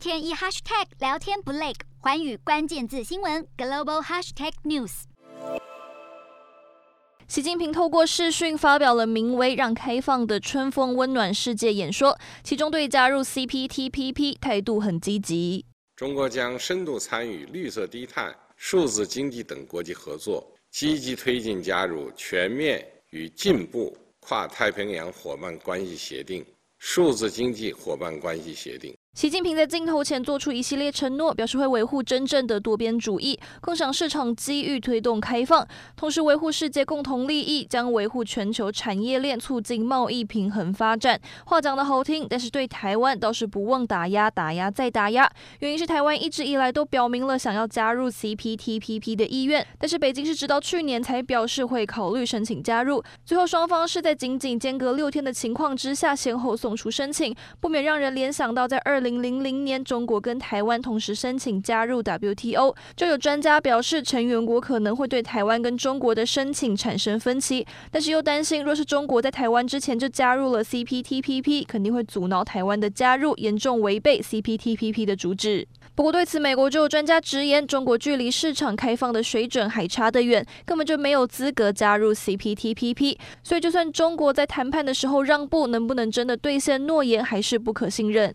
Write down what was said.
天一 hashtag 聊天不累，环宇关键字新闻 global hashtag news。习近平透过视讯发表了名为“让开放的春风温暖世界”演说，其中对加入 CPTPP 态度很积极。中国将深度参与绿色低碳、数字经济等国际合作，积极推进加入全面与进步跨太平洋伙伴关系协定、数字经济伙伴关系协定。习近平在镜头前做出一系列承诺，表示会维护真正的多边主义，共享市场机遇，推动开放，同时维护世界共同利益，将维护全球产业链，促进贸易平衡发展。话讲得好听，但是对台湾倒是不忘打压，打压再打压。原因是台湾一直以来都表明了想要加入 CPTPP 的意愿，但是北京是直到去年才表示会考虑申请加入。最后双方是在仅仅间隔六天的情况之下，先后送出申请，不免让人联想到在二。零零零年，中国跟台湾同时申请加入 WTO，就有专家表示，成员国可能会对台湾跟中国的申请产生分歧，但是又担心，若是中国在台湾之前就加入了 CPTPP，肯定会阻挠台湾的加入，严重违背 CPTPP 的主旨。不过对此，美国就有专家直言，中国距离市场开放的水准还差得远，根本就没有资格加入 CPTPP。所以，就算中国在谈判的时候让步，能不能真的兑现诺言，还是不可信任。